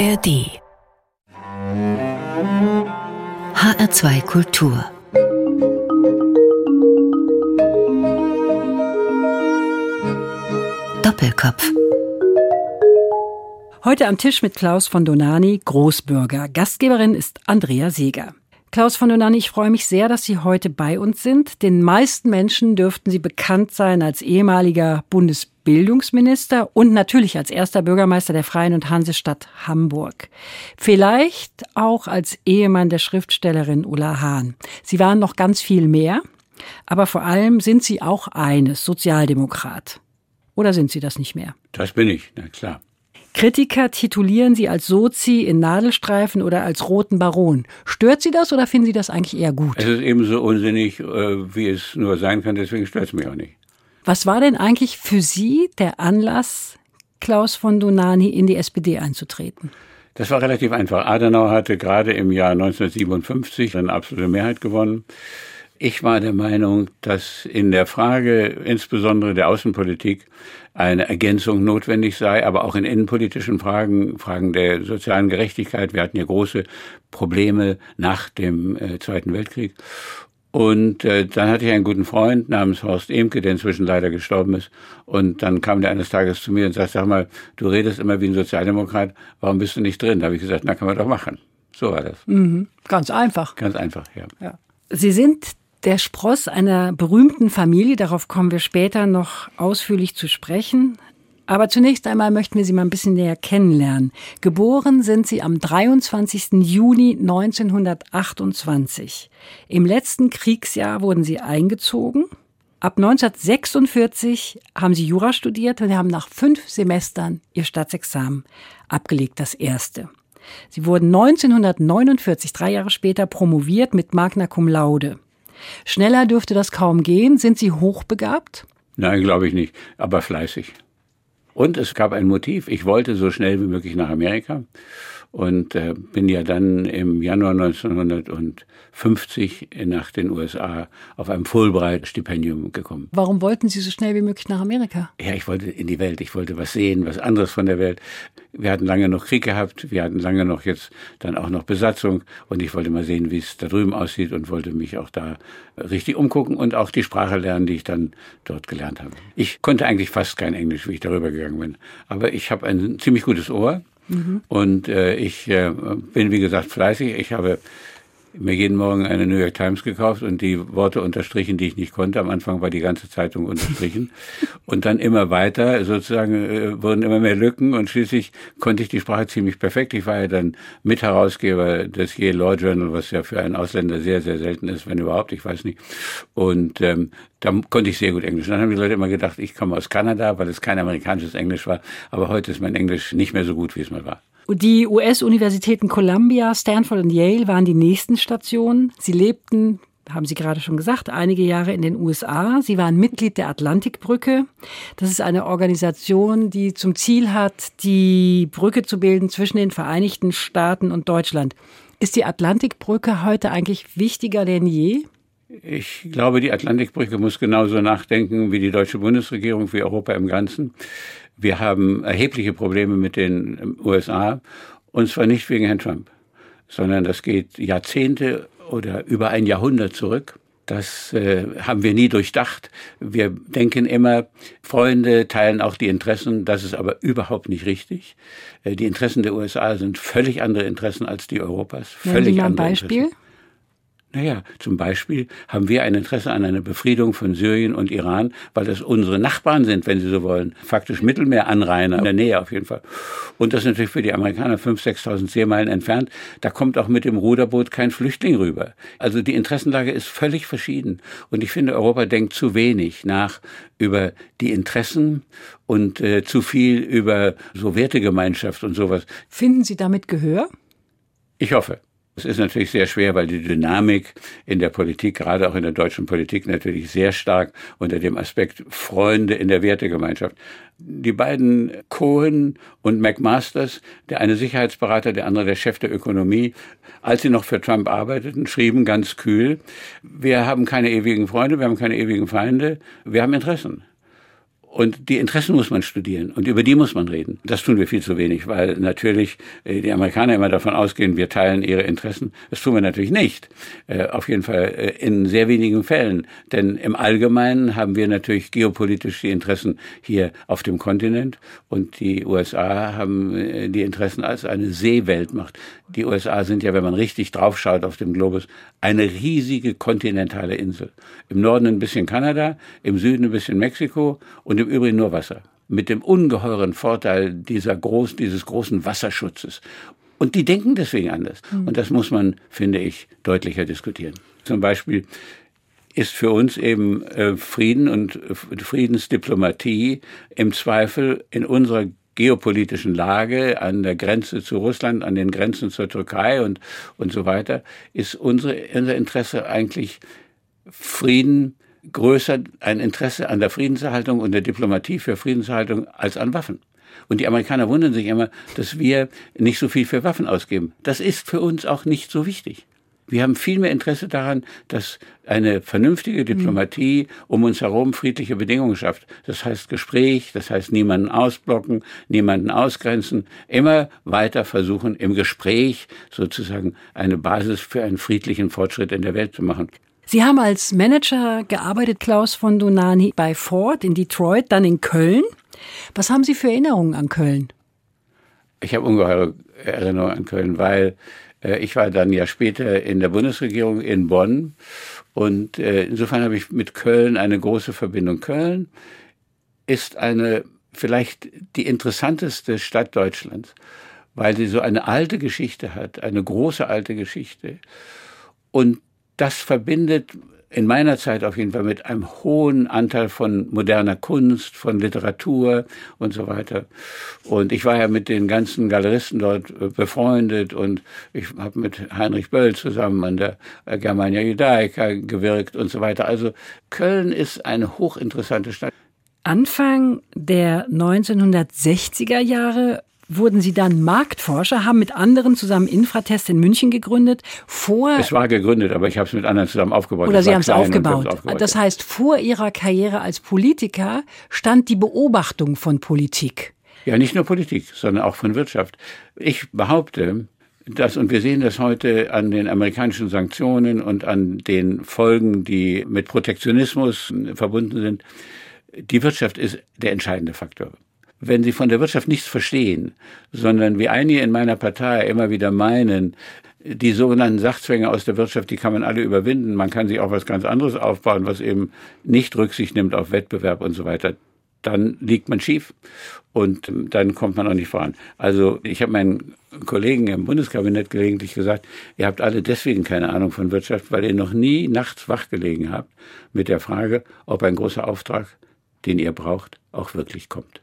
ARD HR2 Kultur Doppelkopf Heute am Tisch mit Klaus von Donani, Großbürger. Gastgeberin ist Andrea Seeger. Klaus von Donani, ich freue mich sehr, dass Sie heute bei uns sind. Den meisten Menschen dürften Sie bekannt sein als ehemaliger Bundesbildungsminister und natürlich als erster Bürgermeister der Freien und Hansestadt Hamburg. Vielleicht auch als Ehemann der Schriftstellerin Ulla Hahn. Sie waren noch ganz viel mehr, aber vor allem sind Sie auch eines, Sozialdemokrat. Oder sind Sie das nicht mehr? Das bin ich, na klar. Kritiker titulieren sie als Sozi in Nadelstreifen oder als roten Baron. Stört Sie das oder finden Sie das eigentlich eher gut? Es ist ebenso unsinnig, äh, wie es nur sein kann, deswegen stört es mich auch nicht. Was war denn eigentlich für Sie der Anlass, Klaus von Donani in die SPD einzutreten? Das war relativ einfach. Adenauer hatte gerade im Jahr 1957 eine absolute Mehrheit gewonnen. Ich war der Meinung, dass in der Frage insbesondere der Außenpolitik eine Ergänzung notwendig sei, aber auch in innenpolitischen Fragen, Fragen der sozialen Gerechtigkeit. Wir hatten ja große Probleme nach dem äh, Zweiten Weltkrieg. Und äh, dann hatte ich einen guten Freund namens Horst Emke, der inzwischen leider gestorben ist. Und dann kam der eines Tages zu mir und sagte, sag mal, du redest immer wie ein Sozialdemokrat, warum bist du nicht drin? Da habe ich gesagt, na, kann man doch machen. So war das. Mhm. Ganz einfach. Ganz einfach, ja. ja. Sie sind der Spross einer berühmten Familie. Darauf kommen wir später noch ausführlich zu sprechen. Aber zunächst einmal möchten wir Sie mal ein bisschen näher kennenlernen. Geboren sind Sie am 23. Juni 1928. Im letzten Kriegsjahr wurden Sie eingezogen. Ab 1946 haben Sie Jura studiert und haben nach fünf Semestern Ihr Staatsexamen abgelegt, das erste. Sie wurden 1949, drei Jahre später, promoviert mit Magna Cum Laude. Schneller dürfte das kaum gehen. Sind Sie hochbegabt? Nein, glaube ich nicht, aber fleißig. Und es gab ein Motiv. Ich wollte so schnell wie möglich nach Amerika und äh, bin ja dann im Januar 1950 nach den USA auf einem Fulbright-Stipendium gekommen. Warum wollten Sie so schnell wie möglich nach Amerika? Ja, ich wollte in die Welt, ich wollte was sehen, was anderes von der Welt. Wir hatten lange noch Krieg gehabt, wir hatten lange noch jetzt dann auch noch Besatzung und ich wollte mal sehen, wie es da drüben aussieht und wollte mich auch da richtig umgucken und auch die Sprache lernen, die ich dann dort gelernt habe. Ich konnte eigentlich fast kein Englisch, wie ich darüber gegangen bin, aber ich habe ein ziemlich gutes Ohr Mhm. Und äh, ich äh, bin, wie gesagt, fleißig. Ich habe mir jeden Morgen eine New York Times gekauft und die Worte unterstrichen, die ich nicht konnte. Am Anfang war die ganze Zeitung unterstrichen. und dann immer weiter, sozusagen, äh, wurden immer mehr Lücken und schließlich konnte ich die Sprache ziemlich perfekt. Ich war ja dann Mitherausgeber des Yale Law Journal, was ja für einen Ausländer sehr, sehr selten ist, wenn überhaupt, ich weiß nicht. Und ähm, da konnte ich sehr gut Englisch. Und dann haben die Leute immer gedacht, ich komme aus Kanada, weil es kein amerikanisches Englisch war. Aber heute ist mein Englisch nicht mehr so gut, wie es mal war. Die US-Universitäten Columbia, Stanford und Yale waren die nächsten Stationen. Sie lebten, haben Sie gerade schon gesagt, einige Jahre in den USA. Sie waren Mitglied der Atlantikbrücke. Das ist eine Organisation, die zum Ziel hat, die Brücke zu bilden zwischen den Vereinigten Staaten und Deutschland. Ist die Atlantikbrücke heute eigentlich wichtiger denn je? Ich glaube, die Atlantikbrücke muss genauso nachdenken wie die deutsche Bundesregierung, wie Europa im Ganzen. Wir haben erhebliche Probleme mit den USA und zwar nicht wegen Herrn Trump, sondern das geht Jahrzehnte oder über ein Jahrhundert zurück. Das äh, haben wir nie durchdacht. Wir denken immer, Freunde teilen auch die Interessen. Das ist aber überhaupt nicht richtig. Äh, die Interessen der USA sind völlig andere Interessen als die Europas. Völlig Nennen Sie mal ein Beispiel? Interessen. Naja, zum Beispiel haben wir ein Interesse an einer Befriedung von Syrien und Iran, weil das unsere Nachbarn sind, wenn Sie so wollen. Faktisch Mittelmeeranrainer, in der Nähe auf jeden Fall. Und das ist natürlich für die Amerikaner 5.000, 6.000 Seemeilen entfernt. Da kommt auch mit dem Ruderboot kein Flüchtling rüber. Also die Interessenlage ist völlig verschieden. Und ich finde, Europa denkt zu wenig nach über die Interessen und äh, zu viel über so Wertegemeinschaft und sowas. Finden Sie damit Gehör? Ich hoffe. Es ist natürlich sehr schwer, weil die Dynamik in der Politik, gerade auch in der deutschen Politik, natürlich sehr stark unter dem Aspekt Freunde in der Wertegemeinschaft. Die beiden Cohen und McMasters, der eine Sicherheitsberater, der andere der Chef der Ökonomie, als sie noch für Trump arbeiteten, schrieben ganz kühl, wir haben keine ewigen Freunde, wir haben keine ewigen Feinde, wir haben Interessen. Und die Interessen muss man studieren und über die muss man reden. Das tun wir viel zu wenig, weil natürlich äh, die Amerikaner immer davon ausgehen, wir teilen ihre Interessen. Das tun wir natürlich nicht. Äh, auf jeden Fall äh, in sehr wenigen Fällen. Denn im Allgemeinen haben wir natürlich geopolitisch die Interessen hier auf dem Kontinent und die USA haben die Interessen als eine Seeweltmacht. Die USA sind ja, wenn man richtig draufschaut auf dem Globus, eine riesige kontinentale Insel. Im Norden ein bisschen Kanada, im Süden ein bisschen Mexiko und im Übrigen nur Wasser. Mit dem ungeheuren Vorteil dieser groß, dieses großen Wasserschutzes. Und die denken deswegen anders. Mhm. Und das muss man, finde ich, deutlicher diskutieren. Zum Beispiel ist für uns eben äh, Frieden und äh, Friedensdiplomatie im Zweifel in unserer geopolitischen Lage an der Grenze zu Russland, an den Grenzen zur Türkei und, und so weiter, ist unsere, unser Interesse eigentlich Frieden größer ein Interesse an der Friedenserhaltung und der Diplomatie für Friedenserhaltung als an Waffen. Und die Amerikaner wundern sich immer, dass wir nicht so viel für Waffen ausgeben. Das ist für uns auch nicht so wichtig. Wir haben viel mehr Interesse daran, dass eine vernünftige Diplomatie um uns herum friedliche Bedingungen schafft. Das heißt Gespräch, das heißt niemanden ausblocken, niemanden ausgrenzen, immer weiter versuchen, im Gespräch sozusagen eine Basis für einen friedlichen Fortschritt in der Welt zu machen. Sie haben als Manager gearbeitet, Klaus von Donani, bei Ford in Detroit, dann in Köln. Was haben Sie für Erinnerungen an Köln? Ich habe ungeheure Erinnerungen an Köln, weil äh, ich war dann ja später in der Bundesregierung in Bonn und äh, insofern habe ich mit Köln eine große Verbindung. Köln ist eine vielleicht die interessanteste Stadt Deutschlands, weil sie so eine alte Geschichte hat, eine große alte Geschichte. Und das verbindet in meiner Zeit auf jeden Fall mit einem hohen Anteil von moderner Kunst, von Literatur und so weiter. Und ich war ja mit den ganzen Galeristen dort äh, befreundet und ich habe mit Heinrich Böll zusammen an der Germania Judaica gewirkt und so weiter. Also Köln ist eine hochinteressante Stadt. Anfang der 1960er Jahre wurden Sie dann Marktforscher, haben mit anderen zusammen Infratest in München gegründet. Vor es war gegründet, aber ich habe es mit anderen zusammen aufgebaut. Oder Sie haben es aufgebaut. aufgebaut. Das heißt, vor Ihrer Karriere als Politiker stand die Beobachtung von Politik. Ja, nicht nur Politik, sondern auch von Wirtschaft. Ich behaupte, dass, und wir sehen das heute an den amerikanischen Sanktionen und an den Folgen, die mit Protektionismus verbunden sind, die Wirtschaft ist der entscheidende Faktor wenn sie von der Wirtschaft nichts verstehen, sondern wie einige in meiner Partei immer wieder meinen, die sogenannten Sachzwänge aus der Wirtschaft, die kann man alle überwinden. Man kann sich auch was ganz anderes aufbauen, was eben nicht Rücksicht nimmt auf Wettbewerb und so weiter. Dann liegt man schief und dann kommt man auch nicht voran. Also ich habe meinen Kollegen im Bundeskabinett gelegentlich gesagt, ihr habt alle deswegen keine Ahnung von Wirtschaft, weil ihr noch nie nachts wach gelegen habt mit der Frage, ob ein großer Auftrag, den ihr braucht, auch wirklich kommt.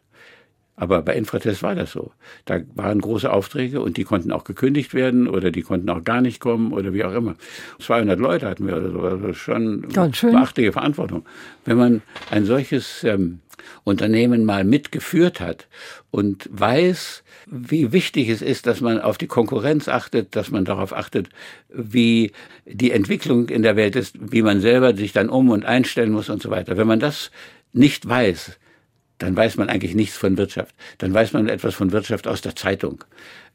Aber bei Infratest war das so. Da waren große Aufträge und die konnten auch gekündigt werden oder die konnten auch gar nicht kommen oder wie auch immer. 200 Leute hatten wir oder so. Also schon beachtliche Verantwortung. Wenn man ein solches ähm, Unternehmen mal mitgeführt hat und weiß, wie wichtig es ist, dass man auf die Konkurrenz achtet, dass man darauf achtet, wie die Entwicklung in der Welt ist, wie man selber sich dann um und einstellen muss und so weiter. Wenn man das nicht weiß, dann weiß man eigentlich nichts von Wirtschaft. Dann weiß man etwas von Wirtschaft aus der Zeitung.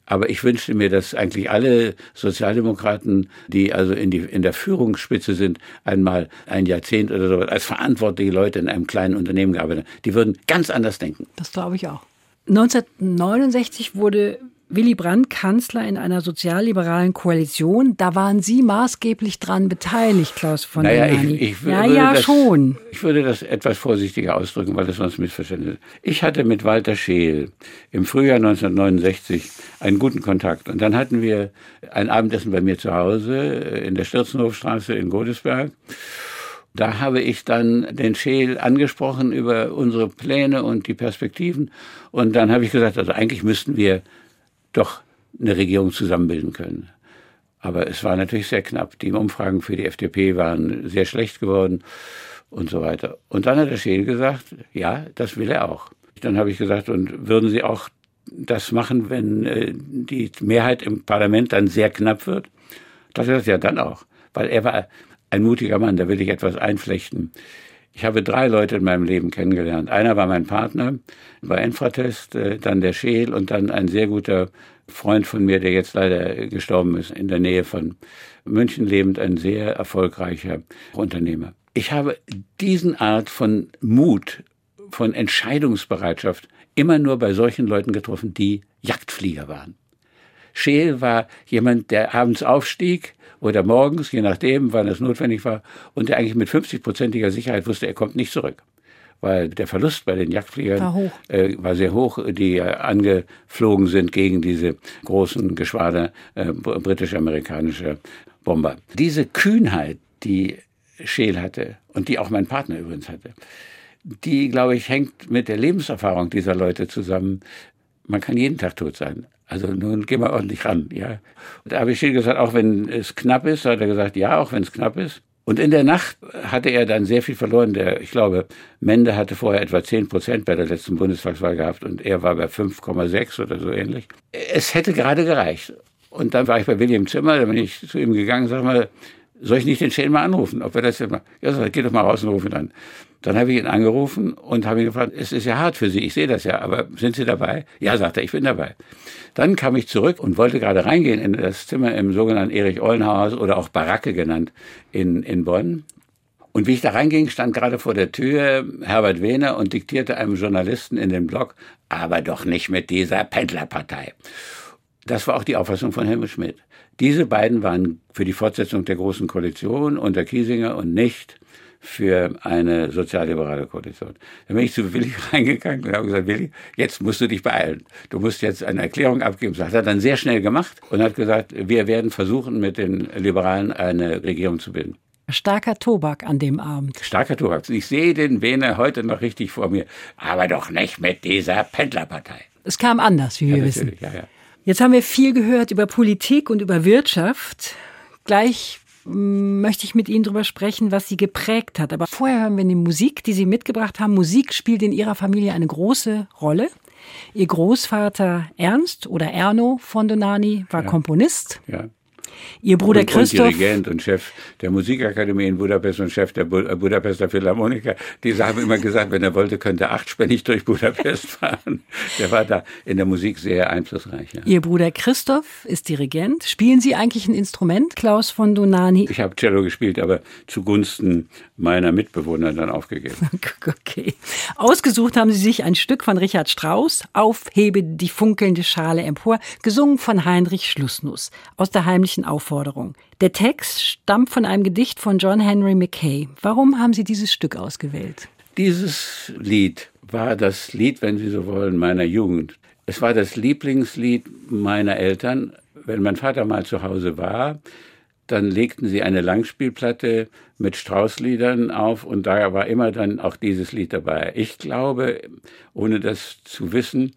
Aber ich wünschte mir, dass eigentlich alle Sozialdemokraten, die also in, die, in der Führungsspitze sind, einmal ein Jahrzehnt oder so als verantwortliche Leute in einem kleinen Unternehmen gearbeitet haben. Die würden ganz anders denken. Das glaube ich auch. 1969 wurde Willy Brandt Kanzler in einer sozialliberalen Koalition. Da waren Sie maßgeblich dran beteiligt, Klaus von naja, ich, ich Ja, ja, das, schon. Ich würde das etwas vorsichtiger ausdrücken, weil das sonst missverständlich ist. Ich hatte mit Walter Scheel im Frühjahr 1969 einen guten Kontakt. Und dann hatten wir ein Abendessen bei mir zu Hause in der Stürzenhofstraße in Godesberg. Da habe ich dann den Scheel angesprochen über unsere Pläne und die Perspektiven. Und dann habe ich gesagt, also eigentlich müssten wir doch eine Regierung zusammenbilden können. Aber es war natürlich sehr knapp. Die Umfragen für die FDP waren sehr schlecht geworden und so weiter. Und dann hat der Scheel gesagt, ja, das will er auch. Dann habe ich gesagt, und würden Sie auch das machen, wenn äh, die Mehrheit im Parlament dann sehr knapp wird? Das ist ja dann auch. Weil er war ein mutiger Mann, da will ich etwas einflechten. Ich habe drei Leute in meinem Leben kennengelernt. Einer war mein Partner bei Infratest, äh, dann der Scheel und dann ein sehr guter Freund von mir, der jetzt leider gestorben ist, in der Nähe von München lebend, ein sehr erfolgreicher Unternehmer. Ich habe diesen Art von Mut, von Entscheidungsbereitschaft immer nur bei solchen Leuten getroffen, die Jagdflieger waren. Scheel war jemand, der abends aufstieg oder morgens, je nachdem, wann es notwendig war, und der eigentlich mit 50-prozentiger Sicherheit wusste, er kommt nicht zurück. Weil der Verlust bei den Jagdfliegern war, äh, war sehr hoch, die äh, angeflogen sind gegen diese großen Geschwader äh, britisch-amerikanischer Bomber. Diese Kühnheit, die Scheel hatte und die auch mein Partner übrigens hatte, die, glaube ich, hängt mit der Lebenserfahrung dieser Leute zusammen. Man kann jeden Tag tot sein. Also nun gehen wir ordentlich ran, ja. Da habe ich Scheel gesagt, auch wenn es knapp ist, hat er gesagt, ja, auch wenn es knapp ist. Und in der Nacht hatte er dann sehr viel verloren. Der, ich glaube, Mende hatte vorher etwa 10 Prozent bei der letzten Bundestagswahl gehabt und er war bei 5,6 oder so ähnlich. Es hätte gerade gereicht. Und dann war ich bei William Zimmer, da bin ich zu ihm gegangen, sag mal, soll ich nicht den Schäden mal anrufen? Ob er das jetzt mal, ja, sag, geh doch mal raus und ruf ihn an. Dann habe ich ihn angerufen und habe ihn gefragt, es ist ja hart für Sie, ich sehe das ja, aber sind Sie dabei? Ja, sagt er, ich bin dabei. Dann kam ich zurück und wollte gerade reingehen in das Zimmer im sogenannten Erich-Ollenhaus oder auch Baracke genannt in, in Bonn. Und wie ich da reinging, stand gerade vor der Tür Herbert Wehner und diktierte einem Journalisten in den Blog, aber doch nicht mit dieser Pendlerpartei. Das war auch die Auffassung von Helmut Schmidt. Diese beiden waren für die Fortsetzung der Großen Koalition unter Kiesinger und nicht für eine sozialliberale Koalition. Dann bin ich zu Willi reingegangen und habe gesagt, Willi, jetzt musst du dich beeilen. Du musst jetzt eine Erklärung abgeben. Das hat er dann sehr schnell gemacht und hat gesagt, wir werden versuchen, mit den Liberalen eine Regierung zu bilden. Starker Tobak an dem Abend. Starker Tobak. Ich sehe den Wehner heute noch richtig vor mir. Aber doch nicht mit dieser Pendlerpartei. Es kam anders, wie ja, wir wissen. Ja, ja. Jetzt haben wir viel gehört über Politik und über Wirtschaft. Gleich möchte ich mit Ihnen darüber sprechen, was Sie geprägt hat. Aber vorher hören wir die Musik, die Sie mitgebracht haben. Musik spielt in Ihrer Familie eine große Rolle. Ihr Großvater Ernst oder Erno von Donani war Ja. Komponist. Ja. Ihr Bruder und, Christoph. Und Dirigent und Chef der Musikakademie in Budapest und Chef der Bu äh, Budapester Philharmoniker. Diese haben immer gesagt, wenn er wollte, könnte er achtspännig durch Budapest fahren. Der war da in der Musik sehr einflussreich. Ja. Ihr Bruder Christoph ist Dirigent. Spielen Sie eigentlich ein Instrument, Klaus von Donani? Ich habe Cello gespielt, aber zugunsten meiner Mitbewohner dann aufgegeben. Okay. Ausgesucht haben Sie sich ein Stück von Richard Strauss, Aufhebe die funkelnde Schale empor, gesungen von Heinrich Schlussnuss aus der heimlichen Aufforderung. Der Text stammt von einem Gedicht von John Henry Mackay. Warum haben Sie dieses Stück ausgewählt? Dieses Lied war das Lied, wenn Sie so wollen, meiner Jugend. Es war das Lieblingslied meiner Eltern. Wenn mein Vater mal zu Hause war, dann legten sie eine Langspielplatte mit Straußliedern auf und da war immer dann auch dieses Lied dabei. Ich glaube, ohne das zu wissen,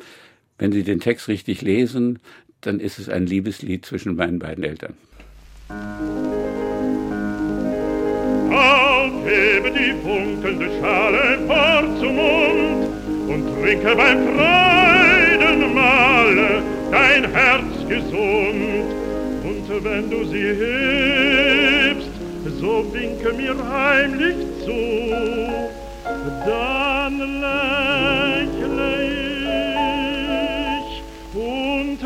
wenn Sie den Text richtig lesen, dann ist es ein Liebeslied zwischen meinen beiden Eltern. Aufhebe die funkelnde Schale vor zum Mund und trinke beim Freudenmahle dein Herz gesund. Und wenn du sie hebst, so winke mir heimlich zu, dann lächle ich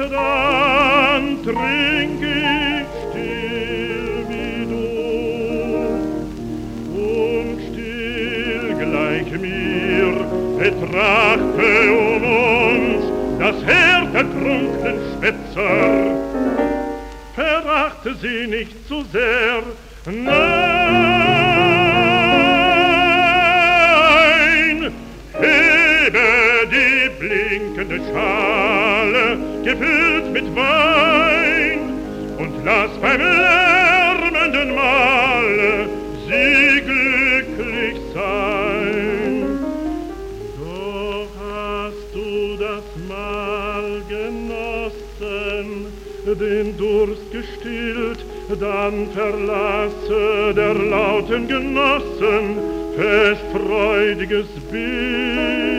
dann trink ich still wie du und still gleich mir betrachte um uns das Heer der trunknen Schwätzer. Verachte sie nicht zu sehr, nein, hebe die blinkende Schale, gefüllt mit Wein, und lass beim lärmenden Male sie glücklich sein. Doch hast du das Mahl genossen, den Durst gestillt, dann verlasse der lauten Genossen fest freudiges Bild.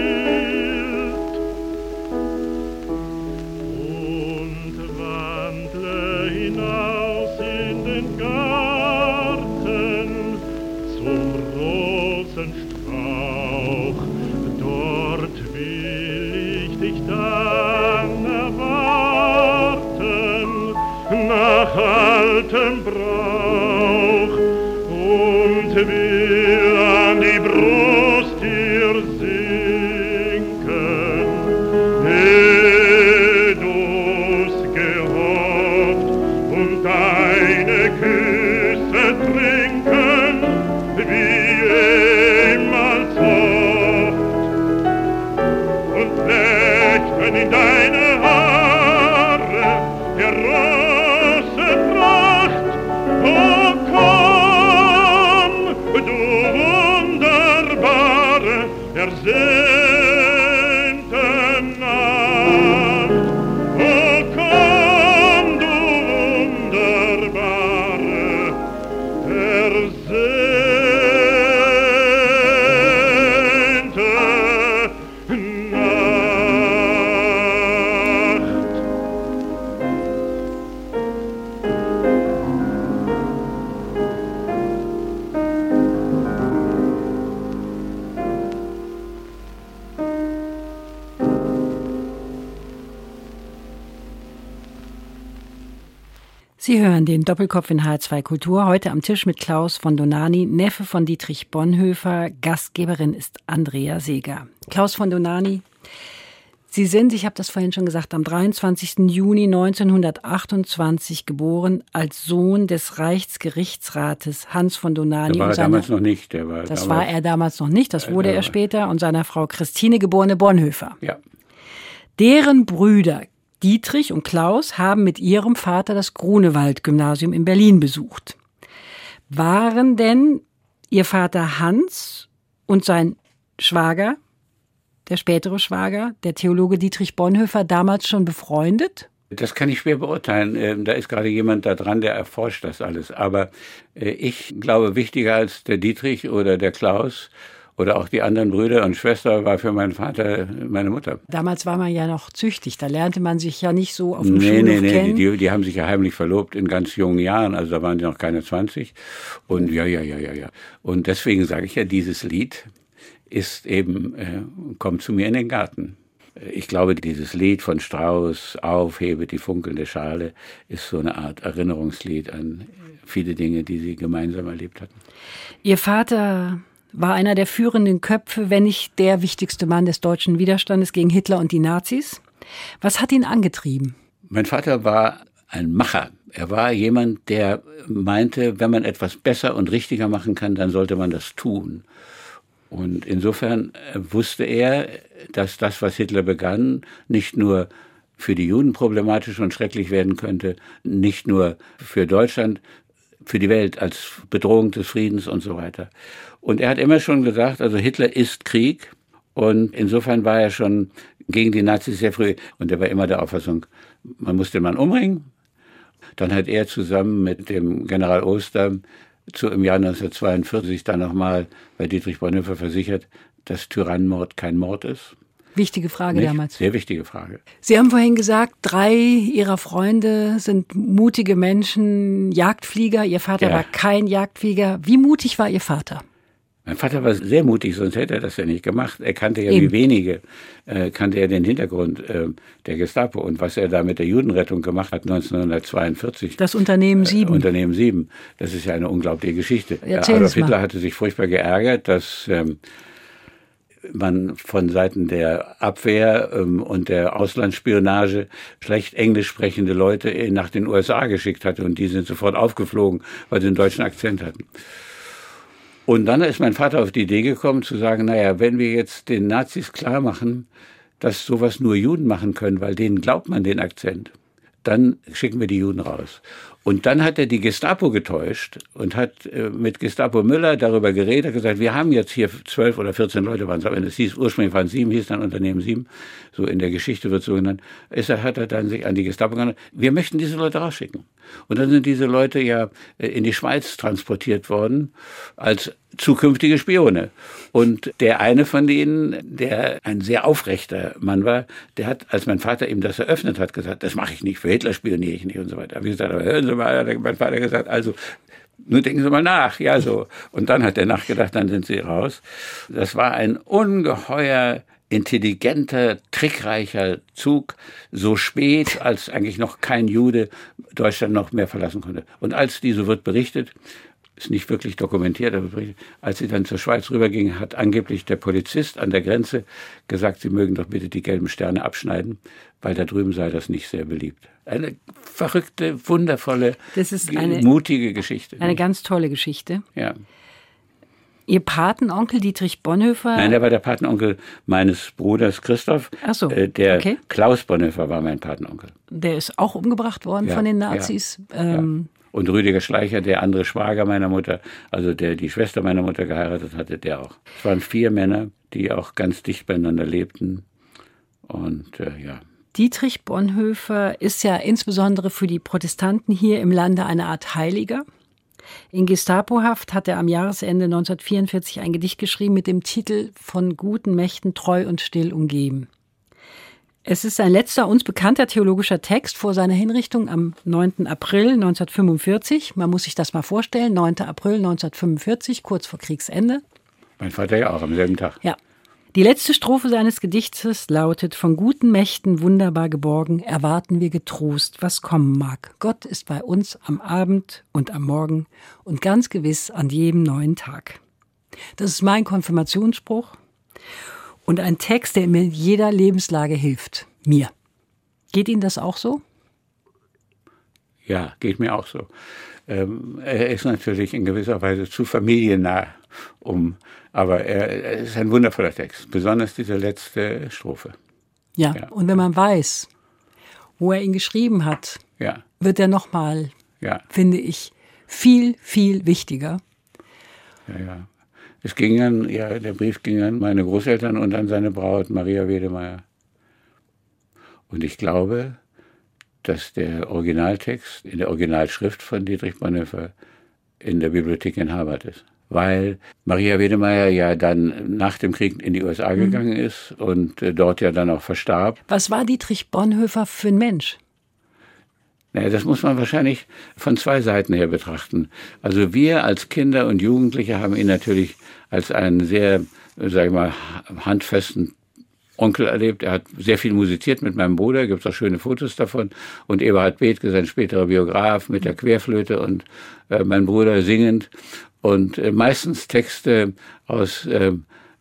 Sie hören den Doppelkopf in H2 Kultur heute am Tisch mit Klaus von Donani, Neffe von Dietrich Bonhoeffer. Gastgeberin ist Andrea Seeger. Klaus von Donani, Sie sind, ich habe das vorhin schon gesagt, am 23. Juni 1928 geboren als Sohn des Reichsgerichtsrates Hans von Donani. Der war und er seiner- damals noch nicht. Der war das war er damals noch nicht, das wurde der er später, und seiner Frau Christine geborene Bonhoeffer. Ja, Deren Brüder Dietrich und Klaus haben mit ihrem Vater das Grunewald-Gymnasium in Berlin besucht. Waren denn ihr Vater Hans und sein Schwager, der spätere Schwager, der Theologe Dietrich Bonhoeffer, damals schon befreundet? Das kann ich schwer beurteilen. Ähm, Da ist gerade jemand da dran, der erforscht das alles. Aber äh, ich glaube, wichtiger als der Dietrich oder der Klaus oder auch die anderen Brüder und Schwester war für meinen Vater meine Mutter. Damals war man ja noch züchtig, da lernte man sich ja nicht so auf dem Nee, Schulhof nee, nee, kennen. die, die haben sich ja heimlich verlobt in ganz jungen Jahren, also da waren die noch keine 20. Und ja, ja, ja, ja, ja. Und deswegen sage ich ja, dieses Lied ist eben, äh, kommt zu mir in den Garten. Ich glaube, dieses Lied von Strauss, Aufhebe die funkelnde Schale, ist so eine Art Erinnerungslied an viele Dinge, die sie gemeinsam erlebt hatten. Ihr Vater war einer der führenden Köpfe, wenn nicht der wichtigste Mann des deutschen Widerstandes gegen Hitler und die Nazis. Was hat ihn angetrieben? Mein Vater war ein Macher. Er war jemand, der meinte, wenn man etwas besser und richtiger machen kann, dann sollte man das tun. Und insofern äh, wusste er, dass das, was Hitler begann, nicht nur für die Juden problematisch und schrecklich werden könnte, nicht nur für Deutschland, für die Welt als Bedrohung des Friedens und so weiter. Und er hat immer schon gesagt, also Hitler ist Krieg und insofern war er schon gegen die Nazis sehr früh und er war immer der Auffassung, man muss den Mann umbringen. Dann hat er zusammen mit dem General Oster zu, im Jahr 1942 dann nochmal bei Dietrich Bonhoeffer versichert, dass Tyrannenmord kein Mord ist. Wichtige Frage Nicht? damals. Sehr wichtige Frage. Sie haben vorhin gesagt, drei Ihrer Freunde sind mutige Menschen, Jagdflieger. Ihr Vater Ja. war kein Jagdflieger. Wie mutig war Ihr Vater? Mein Vater war sehr mutig, sonst hätte er das ja nicht gemacht. Er kannte ja Eben. wie wenige, äh, kannte er den Hintergrund äh, der Gestapo und was er da mit der Judenrettung gemacht hat 1942. Das Unternehmen Sieben. Unternehmen 7. Das ist ja eine unglaubliche Geschichte. Erzählen Adolf. Hitler hatte sich furchtbar geärgert, dass ähm, man von Seiten der Abwehr ähm, und der Auslandsspionage schlecht englisch sprechende Leute äh, nach den USA geschickt hatte und die sind sofort aufgeflogen, weil sie einen deutschen Akzent hatten. Und dann ist mein Vater auf die Idee gekommen zu sagen, naja, wenn wir jetzt den Nazis klar machen, dass sowas nur Juden machen können, weil denen glaubt man den Akzent, dann schicken wir die Juden raus. Und dann hat er die Gestapo getäuscht und hat äh, mit Gestapo Müller darüber geredet, gesagt, wir haben jetzt hier zwölf oder 14 Leute waren es, aber es hieß, ursprünglich waren es sieben, hieß dann Unternehmen sieben, so in der Geschichte wird so genannt, ist er, hat er dann sich an die Gestapo gegangen, wir möchten diese Leute rausschicken. Und dann sind diese Leute ja äh, in die Schweiz transportiert worden als zukünftige Spione. Und der eine von denen, der ein sehr aufrechter Mann war, der hat, als mein Vater ihm das eröffnet hat, gesagt, das mache ich nicht, für Hitler spioniere ich nicht und so weiter. Hab ich gesagt, aber hören Sie mal, hat mein Vater gesagt, also nur denken Sie mal nach, ja so. Und dann hat er nachgedacht, dann sind Sie raus. Das war ein ungeheuer intelligenter, trickreicher Zug, so spät, als eigentlich noch kein Jude Deutschland noch mehr verlassen konnte. Und als die, so wird berichtet, ist nicht wirklich dokumentiert, aber als sie dann zur Schweiz rüberging, hat angeblich der Polizist an der Grenze gesagt, sie mögen doch bitte die gelben Sterne abschneiden, weil da drüben sei das nicht sehr beliebt. Eine verrückte, wundervolle, das ist eine, mutige Geschichte. Eine ganz tolle Geschichte. Ja. Ihr Patenonkel Dietrich Bonhoeffer? Nein, der war der Patenonkel meines Bruders Christoph. Ach so, äh, der okay. Klaus Bonhoeffer war mein Patenonkel. Der ist auch umgebracht worden Ja, von den Nazis. ja, Ähm, Und Rüdiger Schleicher, der andere Schwager meiner Mutter, also der die Schwester meiner Mutter geheiratet hatte, der auch. Es waren vier Männer, die auch ganz dicht beieinander lebten. Und äh, ja, Dietrich Bonhoeffer ist ja insbesondere für die Protestanten hier im Lande eine Art Heiliger. In Gestapohaft hat er am Jahresende 1944 ein Gedicht geschrieben mit dem Titel Von guten Mächten treu und still umgeben. Es ist sein letzter uns bekannter theologischer Text vor seiner Hinrichtung am 9. April 1945. Man muss sich das mal vorstellen, 9. April 1945, kurz vor Kriegsende. mein Vater ja auch am selben Tag. Ja. Die letzte Strophe seines Gedichtes lautet, von guten Mächten wunderbar geborgen, erwarten wir getrost, was kommen mag. Gott ist bei uns am Abend und am Morgen und ganz gewiss an jedem neuen Tag. Das ist mein Konfirmationsspruch und ein Text, der mir in jeder Lebenslage hilft. Mir. Geht Ihnen das auch so? Ja, geht mir auch so. Ähm, er ist natürlich in gewisser Weise zu familiennah, um, aber er, er ist ein wundervoller Text, besonders diese letzte Strophe. Ja. Ja. Und wenn man weiß, wo er ihn geschrieben hat, Ja, wird er nochmal, ja, finde ich, viel, viel wichtiger. ja, ja. Es ging an, ja, der Brief ging an meine Großeltern und an seine Braut Maria Wedemeyer. Und ich glaube, dass der Originaltext in der Originalschrift von Dietrich Bonhoeffer in der Bibliothek in Harvard ist. Weil Maria Wedemeyer ja dann nach dem Krieg in die USA gegangen ist und äh, dort ja dann auch verstarb. Was war Dietrich Bonhoeffer für ein Mensch? Naja, das muss man wahrscheinlich von zwei Seiten her betrachten. Also wir als Kinder und Jugendliche haben ihn natürlich als einen sehr, sag ich mal, handfesten Onkel erlebt. Er hat sehr viel musiziert mit meinem Bruder, gibt es auch schöne Fotos davon. Und Eberhard Bethke, sein späterer Biograf, mit der Querflöte und äh, mein Bruder singend. Und äh, meistens Texte aus äh,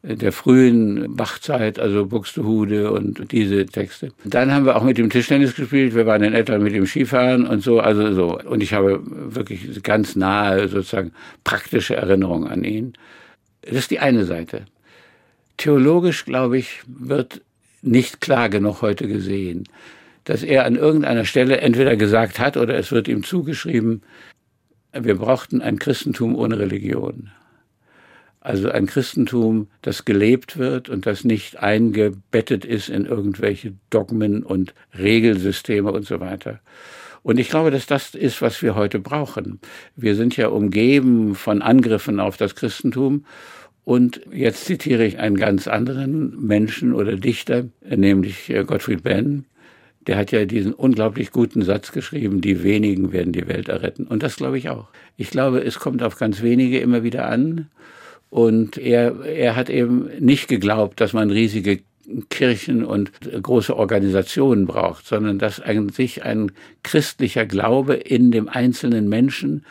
der frühen Bachzeit, also Buxtehude und diese Texte. Dann haben wir auch mit dem Tischtennis gespielt. Wir waren in etwa mit dem Skifahren und so, also so. Und ich habe wirklich ganz nahe sozusagen praktische Erinnerungen an ihn. Das ist die eine Seite. Theologisch, glaube ich, wird nicht klar genug heute gesehen, dass er an irgendeiner Stelle entweder gesagt hat oder es wird ihm zugeschrieben, wir brauchten ein Christentum ohne Religion. Also ein Christentum, das gelebt wird und das nicht eingebettet ist in irgendwelche Dogmen und Regelsysteme und so weiter. Und ich glaube, dass das ist, was wir heute brauchen. Wir sind ja umgeben von Angriffen auf das Christentum. Und jetzt zitiere ich einen ganz anderen Menschen oder Dichter, nämlich Gottfried Benn. Der hat ja diesen unglaublich guten Satz geschrieben, die wenigen werden die Welt erretten. Und das glaube ich auch. Ich glaube, es kommt auf ganz wenige immer wieder an. Und er, er hat eben nicht geglaubt, dass man riesige Kirchen und große Organisationen braucht, sondern dass an sich ein christlicher Glaube in dem einzelnen Menschen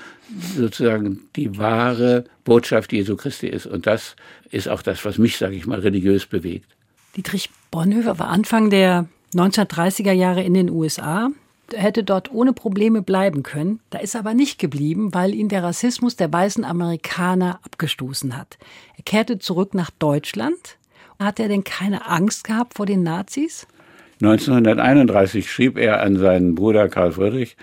sozusagen die wahre Botschaft Jesu Christi ist. Und das ist auch das, was mich, sage ich mal, religiös bewegt. Dietrich Bonhoeffer war Anfang der 1930er Jahre in den USA. Hätte dort ohne Probleme bleiben können. Da ist er aber nicht geblieben, weil ihn der Rassismus der weißen Amerikaner abgestoßen hat. Er kehrte zurück nach Deutschland. Hat er denn keine Angst gehabt vor den Nazis? 1931 schrieb er an seinen Bruder Karl Friedrich,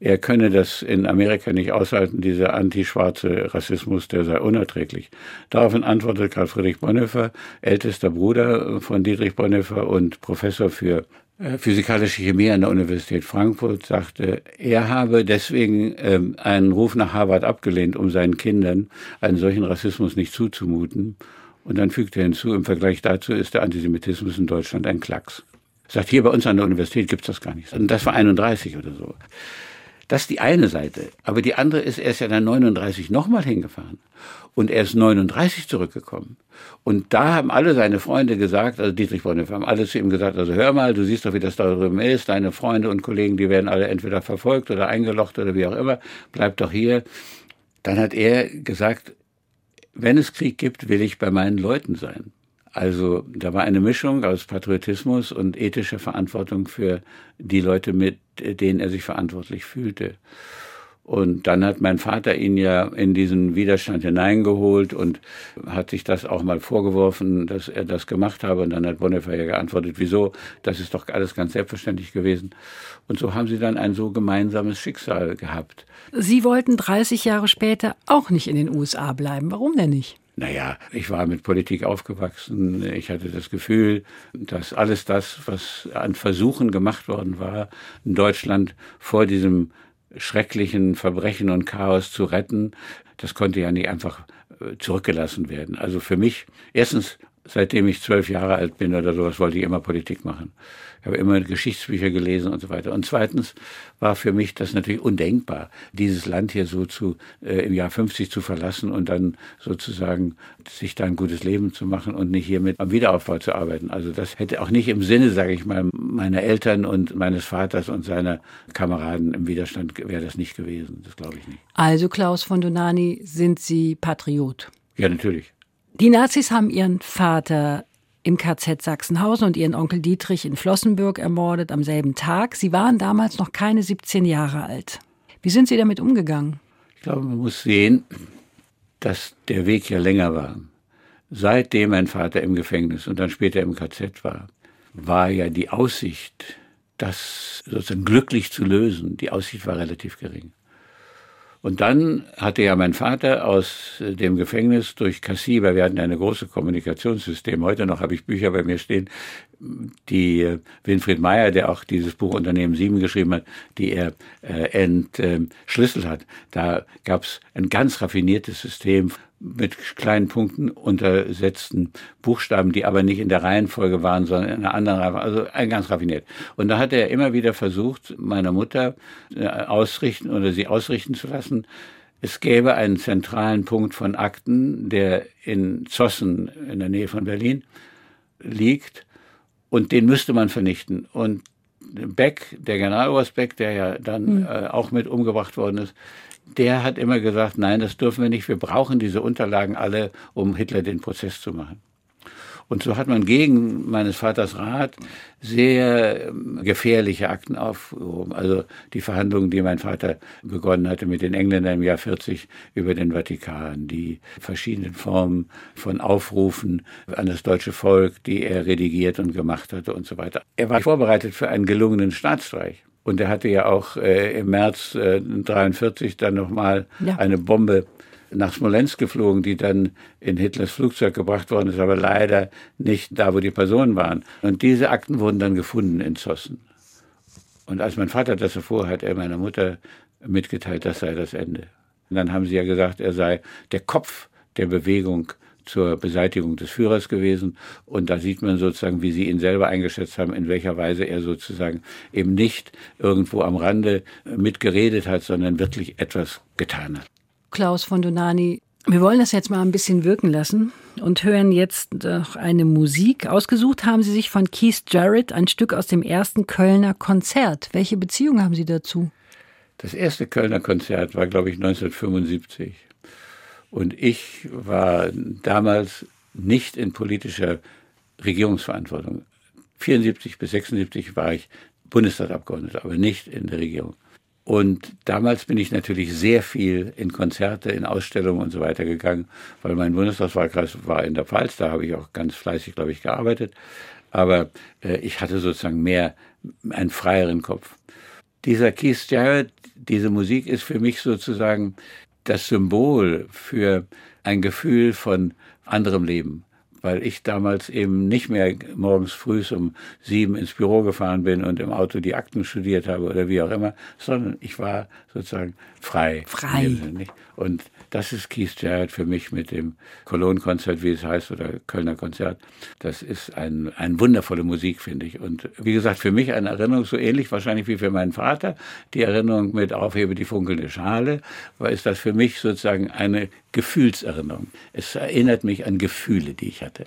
er könne das in Amerika nicht aushalten, dieser antischwarze Rassismus, der sei unerträglich. Daraufhin antwortete Karl Friedrich Bonhoeffer, ältester Bruder von Dietrich Bonhoeffer und Professor für physikalische Chemie an der Universität Frankfurt, sagte, er habe deswegen ähm, einen Ruf nach Harvard abgelehnt, um seinen Kindern einen solchen Rassismus nicht zuzumuten. Und dann fügte er hinzu, im Vergleich dazu ist der Antisemitismus in Deutschland ein Klacks. Sagt, hier bei uns an der Universität gibt's das gar nicht. Und das war 31 oder so. Das ist die eine Seite. Aber die andere ist, er ist ja dann 39 nochmal hingefahren. Und er ist 39 zurückgekommen. Und da haben alle seine Freunde gesagt, also Dietrich Bonhoeffer, haben alle zu ihm gesagt, also hör mal, du siehst doch, wie das da drüben ist, deine Freunde und Kollegen, die werden alle entweder verfolgt oder eingelocht oder wie auch immer, bleib doch hier. Dann hat er gesagt, wenn es Krieg gibt, will ich bei meinen Leuten sein. Also da war eine Mischung aus Patriotismus und ethischer Verantwortung für die Leute, mit denen er sich verantwortlich fühlte. Und dann hat mein Vater ihn ja in diesen Widerstand hineingeholt und hat sich das auch mal vorgeworfen, dass er das gemacht habe. Und dann hat Bonhoeffer ja geantwortet, wieso? Das ist doch alles ganz selbstverständlich gewesen. Und so haben sie dann ein so gemeinsames Schicksal gehabt. Sie wollten 30 Jahre später auch nicht in den USA bleiben. Warum denn nicht? Naja, ich war mit Politik aufgewachsen. Ich hatte das Gefühl, dass alles das, was an Versuchen gemacht worden war, in Deutschland vor diesem schrecklichen Verbrechen und Chaos zu retten, das konnte ja nicht einfach äh, zurückgelassen werden. Also für mich, erstens, seitdem ich zwölf Jahre alt bin oder sowas, wollte ich immer Politik machen. Ich habe immer Geschichtsbücher gelesen und so weiter. Und zweitens war für mich das natürlich undenkbar, dieses Land hier so zu äh, im Jahr 50 zu verlassen und dann sozusagen sich da ein gutes Leben zu machen und nicht hier mit am Wiederaufbau zu arbeiten. Also das hätte auch nicht im Sinne, sage ich mal, meiner Eltern und meines Vaters und seiner Kameraden im Widerstand wäre das nicht gewesen. Das glaube ich nicht. Also Klaus von Donani, sind Sie Patriot? Ja, natürlich. Die Nazis haben ihren Vater im KZ Sachsenhausen und ihren Onkel Dietrich in Flossenbürg ermordet am selben Tag. Sie waren damals noch keine 17 Jahre alt. Wie sind Sie damit umgegangen? Ich glaube, man muss sehen, dass der Weg ja länger war. Seitdem mein Vater im Gefängnis und dann später im KZ war, war ja die Aussicht, das sozusagen glücklich zu lösen, die Aussicht war relativ gering. Und dann hatte ja mein Vater aus dem Gefängnis durch Cassis, weil wir hatten eine große Kommunikationssystem. Heute noch habe ich Bücher bei mir stehen, die äh, Winfried Meyer, der auch dieses Buch Unternehmen 7 geschrieben hat, die er äh, entschlüsselt hat. Da gab es ein ganz raffiniertes System mit kleinen Punkten untersetzten Buchstaben, die aber nicht in der Reihenfolge waren, sondern in einer anderen Reihenfolge, also ein ganz raffiniert. Und da hat er immer wieder versucht, meiner Mutter äh, ausrichten oder sie ausrichten zu lassen, es gäbe einen zentralen Punkt von Akten, der in Zossen in der Nähe von Berlin liegt und den müsste man vernichten. Und Beck, der Generaloberst Beck, der ja dann mhm. äh, auch mit umgebracht worden ist, der hat immer gesagt, nein, das dürfen wir nicht, wir brauchen diese Unterlagen alle, um Hitler den Prozess zu machen. Und so hat man gegen meines Vaters Rat sehr ähm, gefährliche Akten aufgehoben. Also die Verhandlungen, die mein Vater begonnen hatte mit den Engländern im Jahr 40 über den Vatikan, die verschiedenen Formen von Aufrufen an das deutsche Volk, die er redigiert und gemacht hatte und so weiter. Er war vorbereitet für einen gelungenen Staatsstreich. Und er hatte ja auch äh, im März äh, 43 dann nochmal ja. eine Bombe nach Smolensk geflogen, die dann in Hitlers Flugzeug gebracht worden ist, aber leider nicht da, wo die Personen waren. Und diese Akten wurden dann gefunden in Zossen. Und als mein Vater das erfuhr, hat er meiner Mutter mitgeteilt, das sei das Ende. Und dann haben sie ja gesagt, er sei der Kopf der Bewegung zur Beseitigung des Führers gewesen. Und da sieht man sozusagen, wie Sie ihn selber eingeschätzt haben, in welcher Weise er sozusagen eben nicht irgendwo am Rande mitgeredet hat, sondern wirklich etwas getan hat. Klaus von Donani, wir wollen das jetzt mal ein bisschen wirken lassen und hören jetzt noch eine Musik. Ausgesucht haben Sie sich von Keith Jarrett ein Stück aus dem ersten Kölner Konzert. Welche Beziehung haben Sie dazu? Das erste Kölner Konzert war, glaube ich, 1975. Und ich war damals nicht in politischer Regierungsverantwortung. 74 bis 76 war ich Bundestagsabgeordneter, aber nicht in der Regierung. Und damals bin ich natürlich sehr viel in Konzerte, in Ausstellungen und so weiter gegangen, weil mein Bundestagswahlkreis war in der Pfalz, da habe ich auch ganz fleißig, glaube ich, gearbeitet. Aber äh, ich hatte sozusagen mehr einen freieren Kopf. Dieser Keith Jarrett, diese Musik ist für mich sozusagen das Symbol für ein Gefühl von anderem Leben, weil ich damals eben nicht mehr morgens früh um sieben ins Büro gefahren bin und im Auto die Akten studiert habe oder wie auch immer, sondern ich war sozusagen frei. Frei. Und das ist Keith Jarrett für mich mit dem Cologne-Konzert, wie es heißt, oder Kölner Konzert. Das ist ein, ein wundervolle Musik, finde ich. Und wie gesagt, für mich eine Erinnerung so ähnlich wahrscheinlich wie für meinen Vater. Die Erinnerung mit Aufhebe die funkelnde Schale, weil ist das für mich sozusagen eine Gefühlserinnerung. Es erinnert mich an Gefühle, die ich hatte.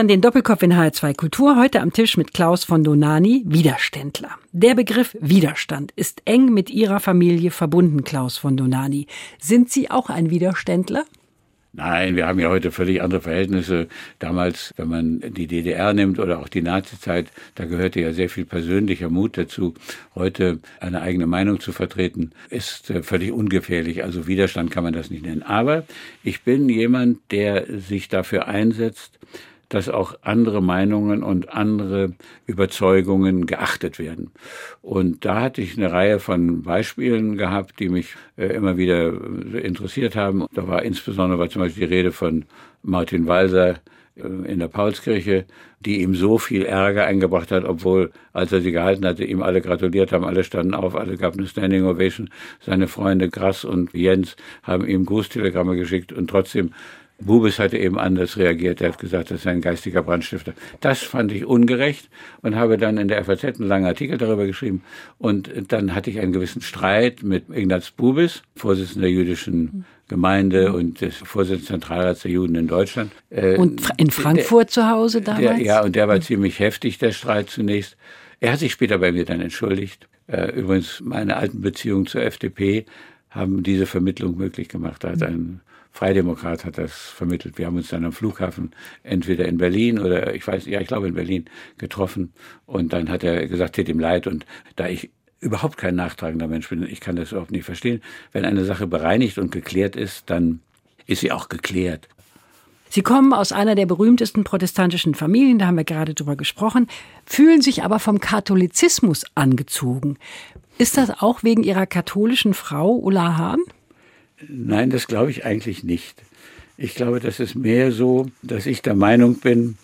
Hören den Doppelkopf in HR2 Kultur heute am Tisch mit Klaus von Donani, Widerständler. Der Begriff Widerstand ist eng mit Ihrer Familie verbunden, Klaus von Donani. Sind Sie auch ein Widerständler? Nein, wir haben ja heute völlig andere Verhältnisse. Damals, wenn man die DDR nimmt oder auch die Nazizeit, da gehörte ja sehr viel persönlicher Mut dazu. Heute eine eigene Meinung zu vertreten, ist äh, völlig ungefährlich. Also Widerstand kann man das nicht nennen. Aber ich bin jemand, der sich dafür einsetzt, dass auch andere Meinungen und andere Überzeugungen geachtet werden. Und da hatte ich eine Reihe von Beispielen gehabt, die mich äh, immer wieder interessiert haben. Da war insbesondere war zum Beispiel die Rede von Martin Walser äh, in der Paulskirche, die ihm so viel Ärger eingebracht hat, obwohl, als er sie gehalten hatte, ihm alle gratuliert haben, alle standen auf, alle gaben eine Standing Ovation. Seine Freunde Grass und Jens haben ihm Grußtelegramme geschickt und trotzdem Bubis hatte eben anders reagiert. Er hat gesagt, das ist ein geistiger Brandstifter. Das fand ich ungerecht und habe dann in der FAZ einen langen Artikel darüber geschrieben. Und dann hatte ich einen gewissen Streit mit Ignaz Bubis, Vorsitzender der jüdischen Gemeinde und des Vorsitzenden Zentralrats der Juden in Deutschland. Äh, und in Frankfurt zu Hause damals? Der, ja, und der war ziemlich heftig, der Streit zunächst. Er hat sich später bei mir dann entschuldigt. Äh, übrigens, meine alten Beziehungen zur FDP haben diese Vermittlung möglich gemacht. Da hat ein Freidemokrat hat das vermittelt. Wir haben uns dann am Flughafen entweder in Berlin oder ich weiß, ja, ich glaube in Berlin getroffen. Und dann hat er gesagt, tät ihm leid. Und da ich überhaupt kein nachtragender Mensch bin, ich kann das überhaupt nicht verstehen. Wenn eine Sache bereinigt und geklärt ist, dann ist sie auch geklärt. Sie kommen aus einer der berühmtesten protestantischen Familien, da haben wir gerade drüber gesprochen, fühlen sich aber vom Katholizismus angezogen. Ist das auch wegen Ihrer katholischen Frau Ulla Hahn? Nein, das glaube ich eigentlich nicht. Ich glaube, das ist mehr so, dass ich der Meinung bin,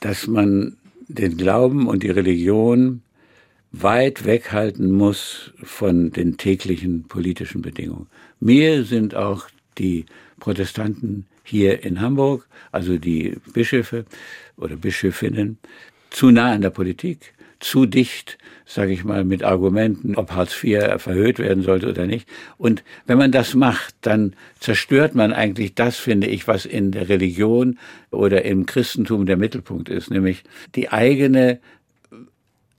dass man den Glauben und die Religion weit weghalten muss von den täglichen politischen Bedingungen. Mir sind auch die Protestanten hier in Hamburg, also die Bischöfe oder Bischöfinnen, zu nah an der Politik zu dicht, sage ich mal, mit Argumenten, ob Hartz IV verhöht werden sollte oder nicht. Und wenn man das macht, dann zerstört man eigentlich das, finde ich, was in der Religion oder im Christentum der Mittelpunkt ist, nämlich die eigene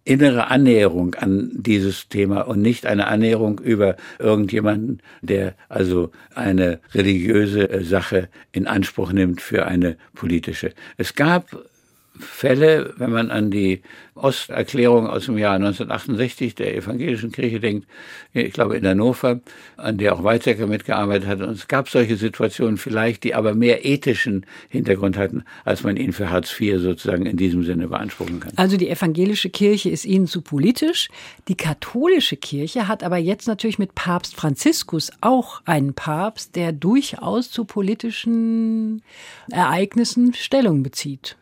innere Annäherung an dieses Thema und nicht eine Annäherung über irgendjemanden, der also eine religiöse Sache in Anspruch nimmt für eine politische. Es gab Fälle, wenn man an die Osterklärung aus dem Jahr 1968 der evangelischen Kirche denkt, ich glaube in Hannover, an der auch Weizsäcker mitgearbeitet hat. Und es gab solche Situationen vielleicht, die aber mehr ethischen Hintergrund hatten, als man ihn für Hartz IV sozusagen in diesem Sinne beanspruchen kann. Also die evangelische Kirche ist Ihnen zu politisch. Die katholische Kirche hat aber jetzt natürlich mit Papst Franziskus auch einen Papst, der durchaus zu politischen Ereignissen Stellung bezieht.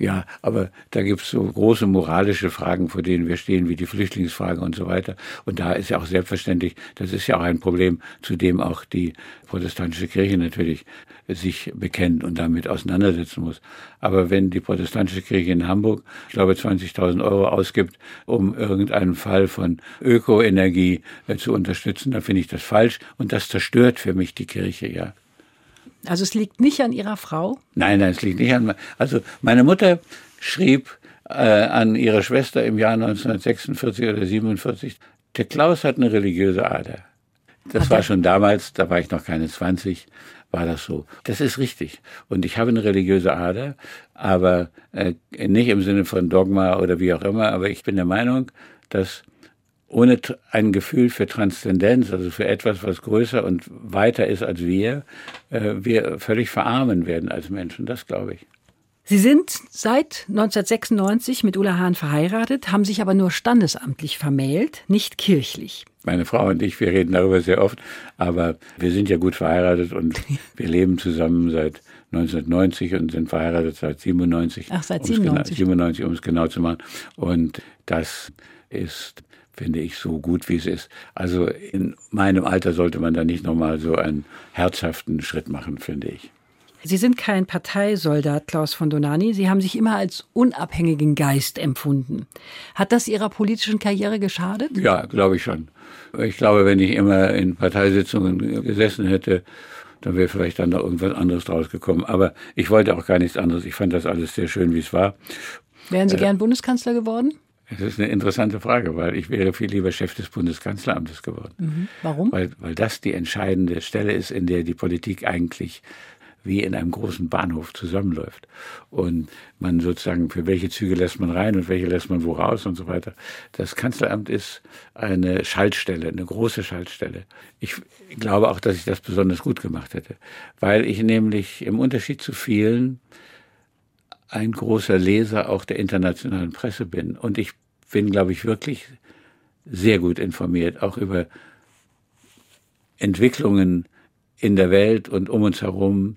Ja, aber da gibt's so große moralische Fragen, vor denen wir stehen, wie die Flüchtlingsfrage und so weiter. Und da ist ja auch selbstverständlich, das ist ja auch ein Problem, zu dem auch die protestantische Kirche natürlich sich bekennt und damit auseinandersetzen muss. Aber wenn die protestantische Kirche in Hamburg, ich glaube, 20.000 Euro ausgibt, um irgendeinen Fall von Ökoenergie äh, zu unterstützen, dann finde ich das falsch und das zerstört für mich die Kirche, ja. Also es liegt nicht an Ihrer Frau? Nein, nein, es liegt nicht an. Also meine Mutter schrieb äh, an ihre Schwester im Jahr 1946 oder 47, der Klaus hat eine religiöse Ader. Das war schon damals, da war ich noch keine 20, war das so. Das ist richtig. Und ich habe eine religiöse Ader, aber äh, nicht im Sinne von Dogma oder wie auch immer, aber ich bin der Meinung, dass ohne ein Gefühl für Transzendenz, also für etwas, was größer und weiter ist als wir, äh, wir völlig verarmen werden als Menschen. Das glaube ich. Sie sind seit 1996 mit Ulla Hahn verheiratet, haben sich aber nur standesamtlich vermählt, nicht kirchlich. Meine Frau und ich, wir reden darüber sehr oft, aber wir sind ja gut verheiratet und wir leben zusammen seit 1990 und sind verheiratet seit 97. Ach, seit 97. 97, um es genau zu machen. Und das ist finde ich, so gut wie es ist. Also in meinem Alter sollte man da nicht nochmal so einen herzhaften Schritt machen, finde ich. Sie sind kein Parteisoldat, Klaus von Donani. Sie haben sich immer als unabhängigen Geist empfunden. Hat das Ihrer politischen Karriere geschadet? Ja, glaube ich schon. Ich glaube, wenn ich immer in Parteisitzungen gesessen hätte, dann wäre vielleicht dann noch irgendwas anderes draus gekommen. Aber ich wollte auch gar nichts anderes. Ich fand das alles sehr schön, wie es war. Wären Sie äh, gern Bundeskanzler geworden? Das ist eine interessante Frage, weil ich wäre viel lieber Chef des Bundeskanzleramtes geworden. Mhm. Warum? Weil, weil das die entscheidende Stelle ist, in der die Politik eigentlich wie in einem großen Bahnhof zusammenläuft. Und man sozusagen, für welche Züge lässt man rein und welche lässt man wo raus und so weiter. Das Kanzleramt ist eine Schaltstelle, eine große Schaltstelle. Ich glaube auch, dass ich das besonders gut gemacht hätte, weil ich nämlich im Unterschied zu vielen ein großer Leser auch der internationalen Presse bin. Und ich bin, glaube ich, wirklich sehr gut informiert, auch über Entwicklungen in der Welt und um uns herum,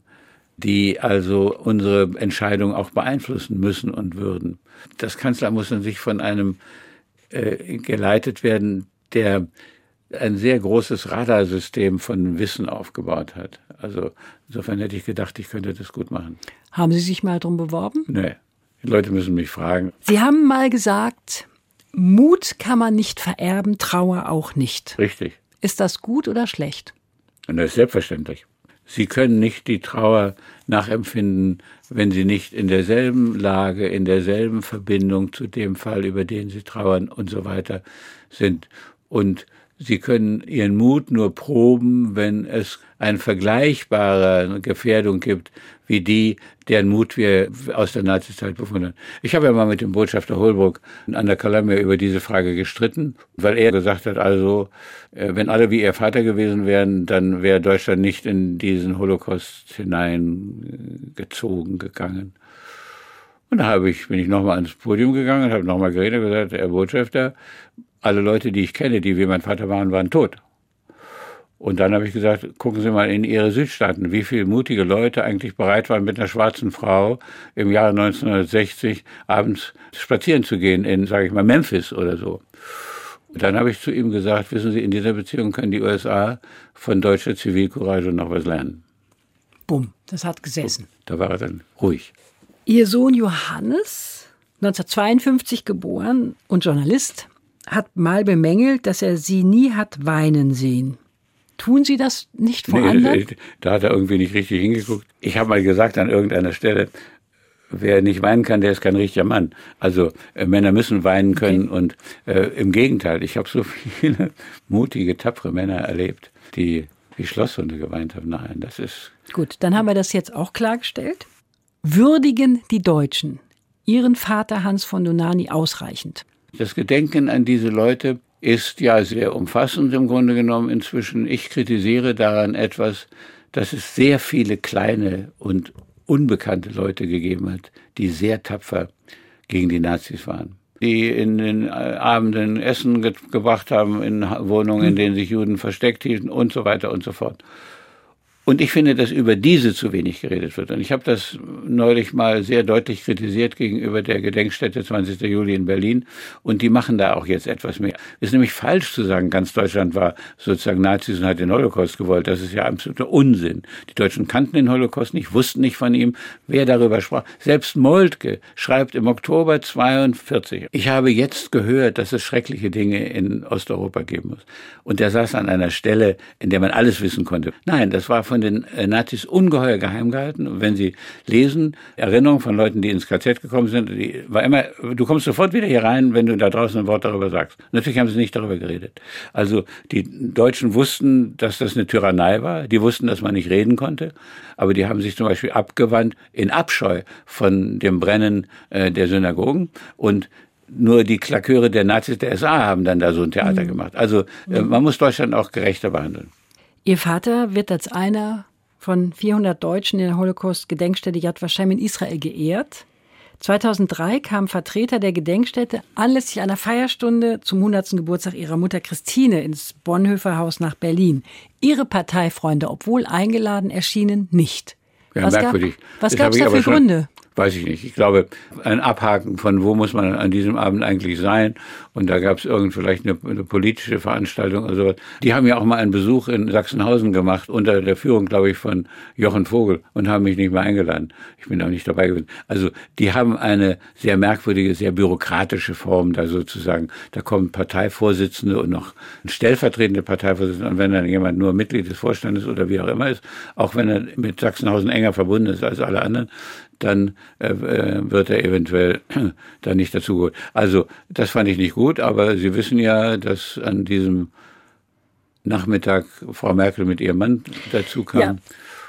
die also unsere Entscheidung auch beeinflussen müssen und würden. Das Kanzler muss sich von einem äh, geleitet werden, der ein sehr großes Radarsystem von Wissen aufgebaut hat. Also insofern hätte ich gedacht, ich könnte das gut machen. Haben Sie sich mal drum beworben? Nee. Die Leute müssen mich fragen. Sie haben mal gesagt, Mut kann man nicht vererben, Trauer auch nicht. Richtig. Ist das gut oder schlecht? Und das ist selbstverständlich. Sie können nicht die Trauer nachempfinden, wenn Sie nicht in derselben Lage, in derselben Verbindung zu dem Fall, über den Sie trauern und so weiter sind. Und Sie können Ihren Mut nur proben, wenn es eine vergleichbare Gefährdung gibt, wie die, deren Mut wir aus der Nazizeit bewundern. Ich habe ja mal mit dem Botschafter Holbrook an der Columbia über diese Frage gestritten, weil er gesagt hat, also, äh, wenn alle wie ihr Vater gewesen wären, dann wäre Deutschland nicht in diesen Holocaust hineingezogen gegangen. Und da habe ich, bin ich nochmal ans Podium gegangen und habe nochmal geredet und gesagt, Herr Botschafter, alle Leute, die ich kenne, die wie mein Vater waren, waren tot. Und dann habe ich gesagt, gucken Sie mal in Ihre Südstaaten, wie viele mutige Leute eigentlich bereit waren, mit einer schwarzen Frau im Jahre 1960 abends spazieren zu gehen in, sage ich mal, Memphis oder so. Und dann habe ich zu ihm gesagt, wissen Sie, in dieser Beziehung können die USA von deutscher Zivilcourage noch was lernen. Bumm, das hat gesessen. Da war er dann ruhig. Ihr Sohn Johannes, 1952 geboren und Journalist, hat mal bemängelt, dass er sie nie hat weinen sehen. Tun Sie das nicht vor nee, anderen? Da hat er irgendwie nicht richtig hingeguckt. Ich habe mal gesagt an irgendeiner Stelle, wer nicht weinen kann, der ist kein richtiger Mann. Also äh, Männer müssen weinen können okay. und äh, im Gegenteil, ich habe so viele mutige, tapfere Männer erlebt, die wie Schlosshunde geweint haben. Nein, das ist. Gut, dann haben wir das jetzt auch klargestellt. Würdigen die Deutschen ihren Vater Hans von Donani ausreichend? Das Gedenken an diese Leute ist ja sehr umfassend im Grunde genommen inzwischen. Ich kritisiere daran etwas, dass es sehr viele kleine und unbekannte Leute gegeben hat, die sehr tapfer gegen die Nazis waren. Die in den Abenden Essen gebracht haben, in Wohnungen, in denen sich Juden versteckt hielten und so weiter und so fort. Und ich finde, dass über diese zu wenig geredet wird. Und ich habe das neulich mal sehr deutlich kritisiert gegenüber der Gedenkstätte 20. Juli in Berlin. Und die machen da auch jetzt etwas mehr. Es ist nämlich falsch zu sagen, ganz Deutschland war sozusagen Nazis und hat den Holocaust gewollt. Das ist ja absoluter Unsinn. Die Deutschen kannten den Holocaust nicht, wussten nicht von ihm, wer darüber sprach. Selbst Moltke schreibt im Oktober 42, ich habe jetzt gehört, dass es schreckliche Dinge in Osteuropa geben muss. Und er saß an einer Stelle, in der man alles wissen konnte. Nein, das war von den äh, Nazis ungeheuer geheim gehalten. Und wenn Sie lesen, Erinnerungen von Leuten, die ins KZ gekommen sind, die war immer, du kommst sofort wieder hier rein, wenn du da draußen ein Wort darüber sagst. Natürlich haben sie nicht darüber geredet. Also die Deutschen wussten, dass das eine Tyrannei war. Die wussten, dass man nicht reden konnte. Aber die haben sich zum Beispiel abgewandt in Abscheu von dem Brennen äh, der Synagogen und nur die Klaköre der Nazis der SA haben dann da so ein Theater mhm. gemacht. Also äh, man muss Deutschland auch gerechter behandeln. Ihr Vater wird als einer von 400 Deutschen in der Holocaust-Gedenkstätte Yad Vashem in Israel geehrt. 2003 kamen Vertreter der Gedenkstätte anlässlich einer Feierstunde zum 100. Geburtstag ihrer Mutter Christine ins Bonhoeffer Haus nach Berlin. Ihre Parteifreunde, obwohl eingeladen, erschienen nicht. Ja, was merkwürdig. Gab, was gab es da für Gründe? Weiß ich nicht. Ich glaube, ein Abhaken von wo muss man an diesem Abend eigentlich sein. Und da gab es irgend vielleicht eine, eine, politische Veranstaltung oder sowas. Die haben ja auch mal einen Besuch in Sachsenhausen gemacht, unter der Führung, glaube ich, von Jochen Vogel und haben mich nicht mehr eingeladen. Ich bin auch nicht dabei gewesen. Also die haben eine sehr merkwürdige, sehr bürokratische Form da sozusagen. Da kommen Parteivorsitzende und noch stellvertretende Parteivorsitzende. Und wenn dann jemand nur Mitglied des Vorstandes oder wie auch immer ist, auch wenn er mit Sachsenhausen enger verbunden ist als alle anderen, dann äh, äh wird er eventuell dann nicht dazugeholt. Also das fand ich nicht gut, aber Sie wissen ja, dass an diesem Nachmittag Frau Merkel mit ihrem Mann dazu kam. Ja.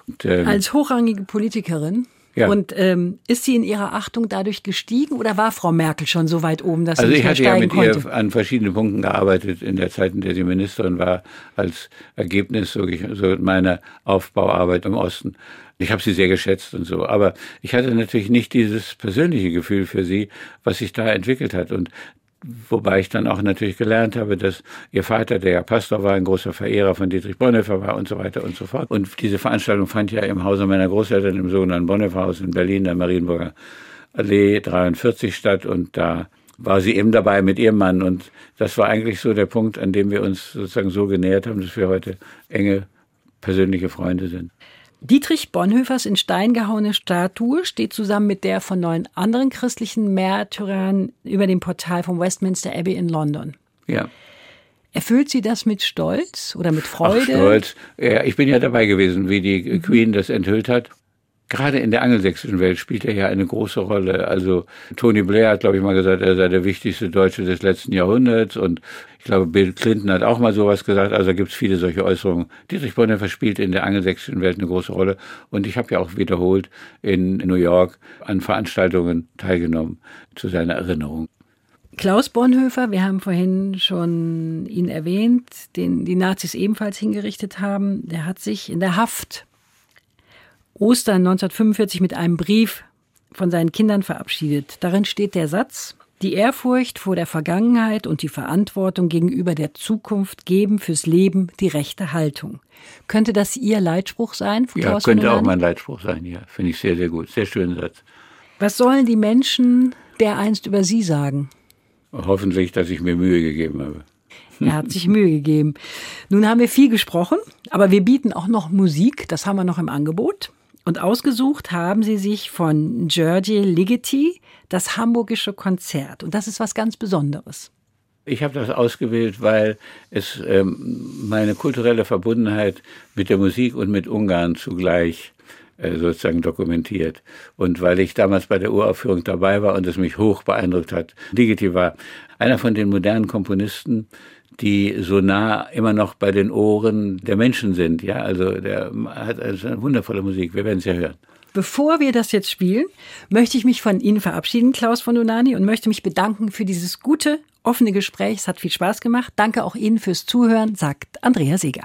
Und, ähm, Als hochrangige Politikerin ja. Und ähm, ist sie in ihrer Achtung dadurch gestiegen oder war Frau Merkel schon so weit oben, dass sie also nicht mehr steigen konnte? Also ich hatte ja mit ihr an verschiedenen Punkten gearbeitet in der Zeit, in der sie Ministerin war, als Ergebnis so, so meiner Aufbauarbeit im Osten. Ich habe sie sehr geschätzt und so, aber ich hatte natürlich nicht dieses persönliche Gefühl für sie, was sich da entwickelt hat. Und wobei ich dann auch natürlich gelernt habe, dass ihr Vater, der ja Pastor war, ein großer Verehrer von Dietrich Bonhoeffer war und so weiter und so fort. Und diese Veranstaltung fand ja im Hause meiner Großeltern im sogenannten Bonhoeffer-Haus in Berlin, der Marienburger Allee 43 statt und da war sie eben dabei mit ihrem Mann. Und das war eigentlich so der Punkt, an dem wir uns sozusagen so genähert haben, dass wir heute enge persönliche Freunde sind. Dietrich Bonhoeffers in Stein gehauene Statue steht zusammen mit der von neun anderen christlichen Märtyrern über dem Portal vom Westminster Abbey in London. Ja. Erfüllt Sie das mit Stolz oder mit Freude? Ach, Stolz. Ja, ich bin ja dabei gewesen, wie die. Queen das enthüllt hat. Gerade in der angelsächsischen Welt spielt er ja eine große Rolle. Also Tony Blair hat, glaube ich, mal gesagt, er sei der wichtigste Deutsche des letzten Jahrhunderts. Und ich glaube, Bill Clinton hat auch mal sowas gesagt. Also gibt es viele solche Äußerungen. Dietrich Bonhoeffer spielt in der angelsächsischen Welt eine große Rolle. Und ich habe ja auch wiederholt in New York an Veranstaltungen teilgenommen zu seiner Erinnerung. Klaus Bonhoeffer, wir haben vorhin schon ihn erwähnt, den die Nazis ebenfalls hingerichtet haben, der hat sich in der Haft Ostern 1945 mit einem Brief von seinen Kindern verabschiedet. Darin steht der Satz, die Ehrfurcht vor der Vergangenheit und die Verantwortung gegenüber der Zukunft geben fürs Leben die rechte Haltung. Könnte das Ihr Leitspruch sein? Ja, Klaus könnte auch mein Leitspruch sein, ja. Finde ich sehr, sehr gut. Sehr schöner Satz. Was sollen die Menschen dereinst über Sie sagen? Hoffentlich, dass ich mir Mühe gegeben habe. Er hat sich Mühe gegeben. Nun haben wir viel gesprochen, aber wir bieten auch noch Musik, das haben wir noch im Angebot. Und ausgesucht haben sie sich von Georgi Ligeti das Hamburgische Konzert. Und das ist was ganz Besonderes. Ich habe das ausgewählt, weil es ähm, meine kulturelle Verbundenheit mit der Musik und mit Ungarn zugleich äh, sozusagen dokumentiert. Und weil ich damals bei der Uraufführung dabei war und es mich hoch beeindruckt hat. Ligeti war einer von den modernen Komponisten, die so nah immer noch bei den Ohren der Menschen sind. Ja, also der hat also eine wundervolle Musik. Wir werden es ja hören. Bevor wir das jetzt spielen, möchte ich mich von Ihnen verabschieden, Klaus von Donani, und möchte mich bedanken für dieses gute, offene Gespräch. Es hat viel Spaß gemacht. Danke auch Ihnen fürs Zuhören, sagt Andrea Seeger.